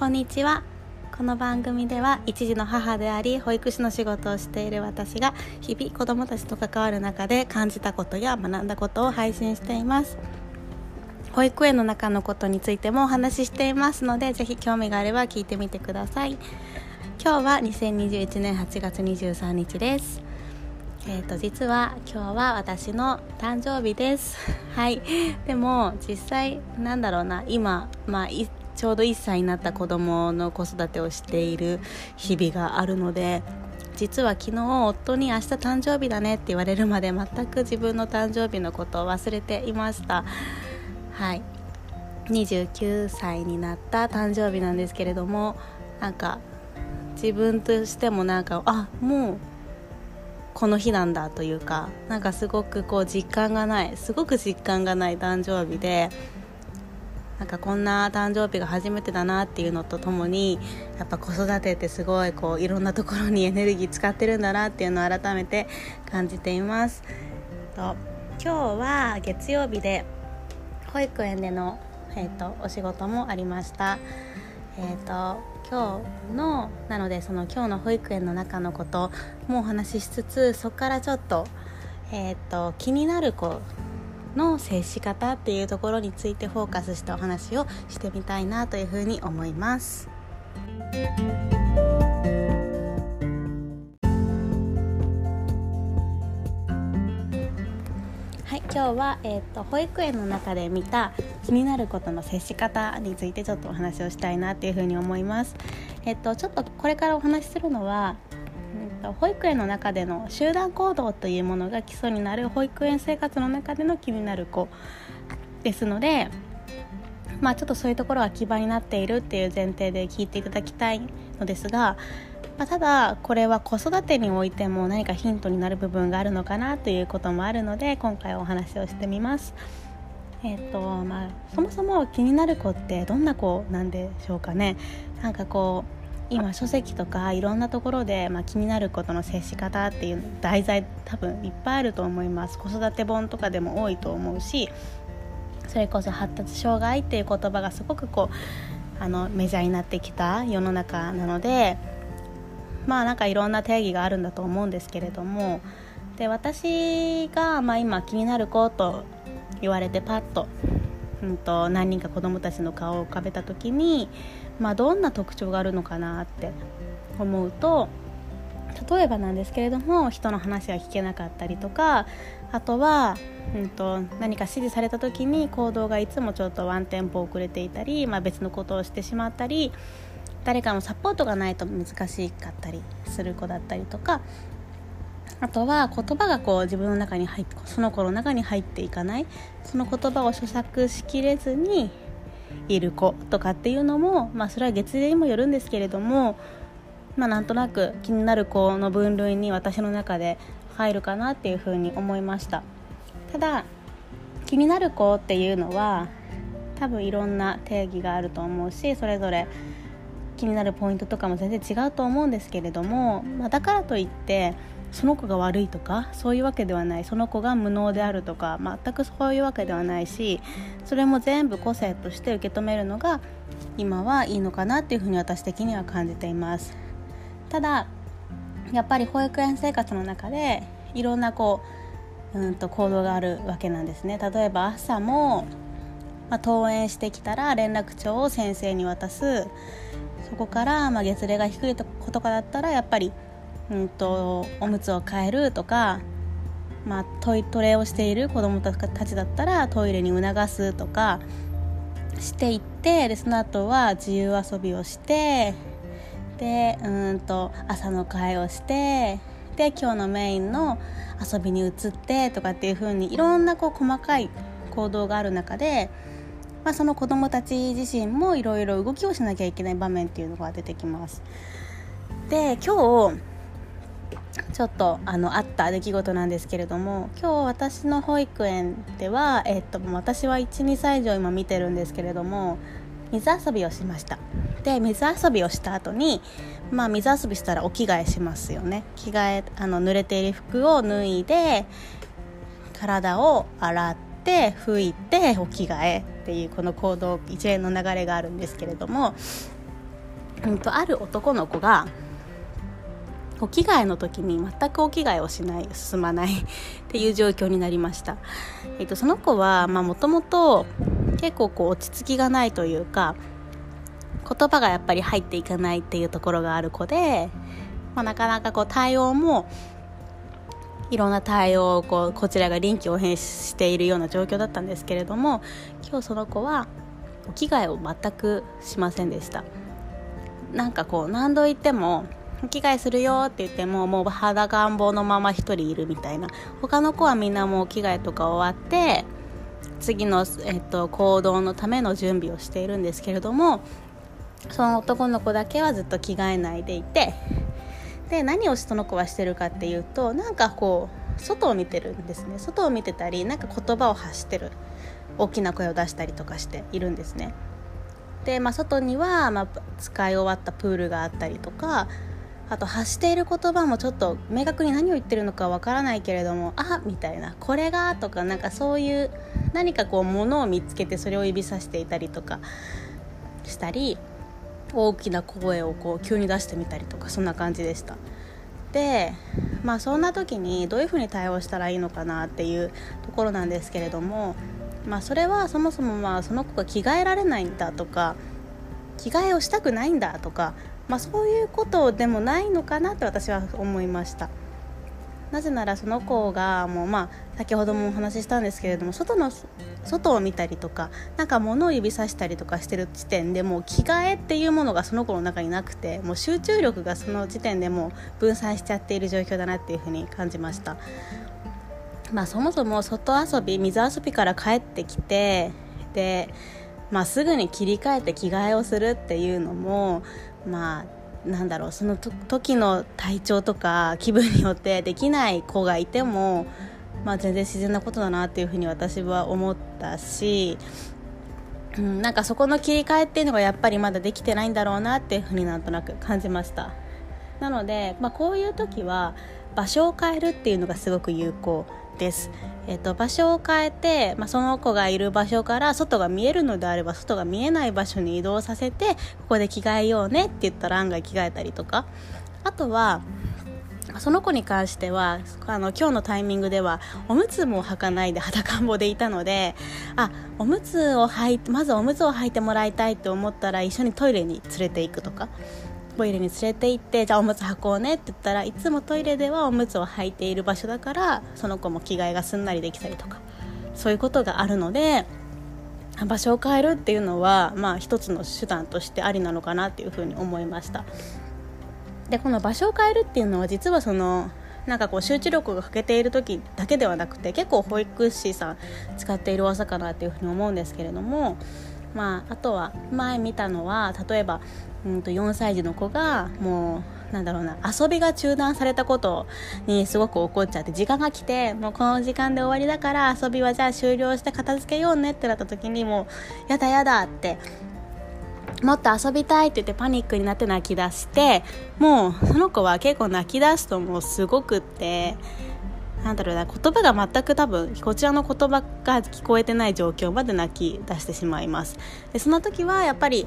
こんにちは。この番組では一児の母であり保育士の仕事をしている私が日々子どもたちと関わる中で感じたことや学んだことを配信しています。保育園の中のことについてもお話ししていますのでぜひ興味があれば聞いてみてください。今日は2021年8月23日です。えーと、実は今日は私の誕生日です。はい。でも実際なんだろうな。今、まあ、ちょうど1歳になった子供の子育てをしている日々があるので実は昨日夫に明日誕生日だねって言われるまで全く自分の誕生日のことを忘れていました。はい。29歳になった誕生日なんですけれどもなんか自分としてもなんかあもうこの日なんだというかなんかすごくこう実感がないすごく実感がない誕生日でなんかこんな誕生日が初めてだなっていうのとともにやっぱ子育てってすごいこういろんなところにエネルギー使ってるんだなっていうのを改めて感じています。と今日は月曜日で保育園での、えーと、お仕事もありました。えーと、今日のなのでその今日の保育園の中のこともお話ししつつそこからちょっと,、えーと気になる子の接し方っていうところについてフォーカスしたお話をしてみたいなというふうに思います。はい、今日は、えーと、保育園の中で見た気になることの接し方についてちょっとお話をしたいなっていうふうに思います。えっ、ー、とちょっとこれからお話しするのは保育園の中での集団行動というものが基礎になる保育園生活の中での気になる子ですので、まあ、ちょっとそういうところが基盤になっているっていう前提で聞いていただきたいのですが、まあ、ただこれは子育てにおいても何かヒントになる部分があるのかなということもあるので今回お話をしてみます。えーとまあ、そもそも気になる子ってどんな子なんでしょうかねなんかこう今書籍とかいろんなところで、まあ、気になることの接し方っていう題材多分いっぱいあると思います。子育て本とかでも多いと思うしそれこそ発達障害っていう言葉がすごくこうあのメジャーになってきた世の中なのでまあなんかいろんな定義があるんだと思うんですけれどもで私が、まあ、今気になる子と言われてパッと,、うんと、何人か子どもたちの顔を浮かべた時にまあ、どんな特徴があるのかなって思うと例えばなんですけれども人の話が聞けなかったりとかあとは、うんと、何か指示された時に行動がいつもちょっとワンテンポ遅れていたり、まあ、別のことをしてしまったり誰かのサポートがないと難しかったりする子だったりとかあとは言葉がこう自分の中に入ってその子の中に入っていかない。その言葉を咀嚼しきれずにいる子とかっていうのも、まあ、それは月齢にもよるんですけれども、まあ、なんとなく気になる子の分類に私の中で入るかなっていうふうに思いました。ただ気になる子っていうのは多分いろんな定義があると思うしそれぞれ気になるポイントとかも全然違うと思うんですけれども、まあ、だからといってその子が悪いとかそういうわけではない。その子が無能であるとか全くそういうわけではないしそれも全部個性として受け止めるのが今はいいのかなっていうふうに私的には感じています。ただやっぱり保育園生活の中でいろんなこううんと行動があるわけなんですね。例えば朝も、まあ、登園してきたら連絡帳を先生に渡す。そこから、まあ、月齢が低い子とかだったらやっぱりうんと、おむつを替えるとか、まあ、トイトレをしている子どもたちだったらトイレに促すとかしていってでその後は自由遊びをしてでうんと朝の会をしてで今日のメインの遊びに移ってとかっていう風にいろんなこう細かい行動がある中で、まあ、その子どもたち自身もいろいろ動きをしなきゃいけない場面っていうのが出てきます。で今日ちょっとあのあった出来事なんですけれども今日私の保育園では、えっと、私は12歳以上今見てるんですけれども水遊びをしました。で水遊びをした後にまあ水遊びしたらお着替えしますよね。着替えあの濡れている服を脱いで体を洗って拭いてお着替えっていうこの行動一連の流れがあるんですけれどもうんと、ある男の子がお着替えの時に全くお着替えをしない進まないっていう状況になりました、えっと、その子はもともと結構こう落ち着きがないというか言葉がやっぱり入っていかないっていうところがある子で、まあ、なかなかこう対応もいろんな対応をこうこちらが臨機応変しているような状況だったんですけれども今日その子はお着替えを全くしませんでした。なんかこう何度言っても着替えするよって言ってももう裸願望のまま一人いるみたいな。他の子はみんなもう着替えとか終わって次の、えっと、行動のための準備をしているんですけれどもその男の子だけはずっと着替えないでいてで何をその子はしてるかっていうとなんかこう外を見てるんですね。外を見てたりなんか言葉を発してる。大きな声を出したりとかしているんですね。で、まあ、外には、まあ、使い終わったプールがあったりとかあと発している言葉もちょっと明確に何を言ってるのかわからないけれどもあみたいな。これがとかなんかそういう何かこうものを見つけてそれを指さしていたりとかしたり大きな声をこう急に出してみたりとかそんな感じでした。でまあそんな時にどういうふうに対応したらいいのかなっていうところなんですけれどもまあそれはそもそもまあその子が着替えられないんだとか着替えをしたくないんだとか、まあ、そういうことでもないのかなって私は思いました。なぜならその子がもうまあ先ほどもお話ししたんですけれども外の外を見たりとかなんか物を指さしたりとかしてる時点でもう着替えっていうものがその子の中になくてもう集中力がその時点でもう分散しちゃっている状況だなっていうふうに感じました。まあそもそも外遊び水遊びから帰ってきてでまあ、すぐに切り替えて着替えをするっていうのもまあなんだろうその時の体調とか気分によってできない子がいても、まあ、全然自然なことだなっていうふうに私は思ったし、うん、なんかそこの切り替えっていうのがやっぱりまだできてないんだろうなっていうふうになんとなく感じました。なので、まあ、こういう時は場所を変えるっていうのがすごく有効。です、えーと、場所を変えて、まあ、その子がいる場所から外が見えるのであれば外が見えない場所に移動させてここで着替えようねって言ったら案外着替えたりとか。あとはその子に関してはあの今日のタイミングではおむつも履かないで裸んぼでいたのであおむつを履いてまずおむつを履いてもらいたいと思ったら一緒にトイレに連れていくとか。トイレに連れて行ってじゃあおむつ履こうねって言ったらいつもトイレではおむつを履いている場所だからその子も着替えがすんなりできたりとかそういうことがあるので場所を変えるっていうのは、まあ、一つの手段としてありなのかなっていうふうに思いました。でこの場所を変えるっていうのは実はそのなんかこう集中力が欠けている時だけではなくて結構保育士さん使っている技かなっていうふうに思うんですけれどもまあ、あとは前見たのは例えば、うんと4歳児の子がもうなんだろうな遊びが中断されたことにすごく怒っちゃって時間が来てもうこの時間で終わりだから遊びはじゃあ終了して片付けようねってなった時にもうやだやだってもっと遊びたいって言ってパニックになって泣き出してもうその子は結構泣き出すともうすごくってなんだろうな言葉が全く多分こちらの言葉が聞こえてない状況まで泣き出してしまいます。でその時はやっぱり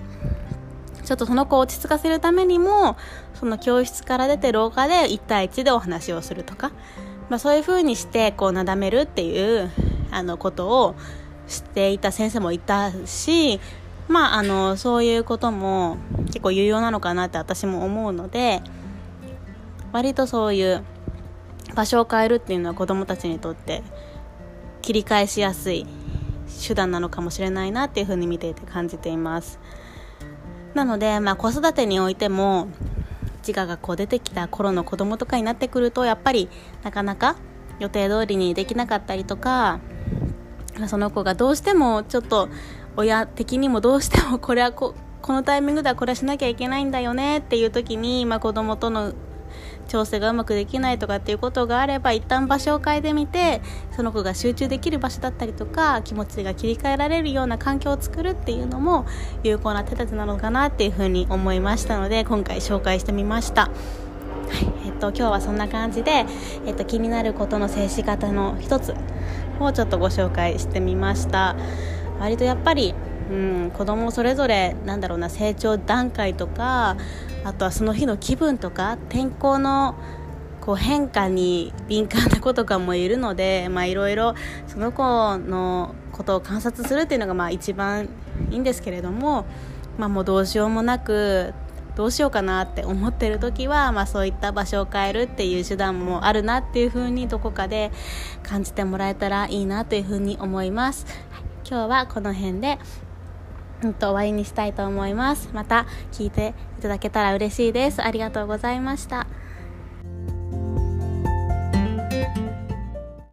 ちょっとその子を落ち着かせるためにもその教室から出て廊下で1対1でお話をするとか、まあ、そういう風にしてこうなだめるっていうあのことをしていた先生もいたしまあ、あのそういうことも結構有用なのかなって私も思うので割とそういう場所を変えるっていうのは子どもたちにとって切り返しやすい手段なのかもしれないなっていうふうに見ていて感じています。なので、まあ、子育てにおいても自我がこう出てきた頃の子供とかになってくるとやっぱりなかなか予定通りにできなかったりとかその子がどうしてもちょっと親的にもどうしてもこれはここのタイミングではこれはしなきゃいけないんだよねっていう時に、まあ、子供との調整がうまくできないとかっていうことがあれば一旦場所を変えてみてその子が集中できる場所だったりとか気持ちが切り替えられるような環境を作るっていうのも有効な手立てなのかなっていうふうに思いましたので今回紹介してみました。はいえっと、今日はそんな感じで、えっと、気になることの接し方の一つをちょっとご紹介してみました割とやっぱりうん、子供それぞれなんだろうな成長段階とかあとはその日の気分とか天候のこう変化に敏感な子とかもいるのでいろいろその子のことを観察するっていうのがまあ一番いいんですけれども、まあ、もうどうしようもなくどうしようかなって思ってる時は、まあ、そういった場所を変えるっていう手段もあるなっていう風にどこかで感じてもらえたらいいなという風に思います。今日はこの辺でうんと終わりにしたいと思います。また聞いていただけたら嬉しいです。ありがとうございました。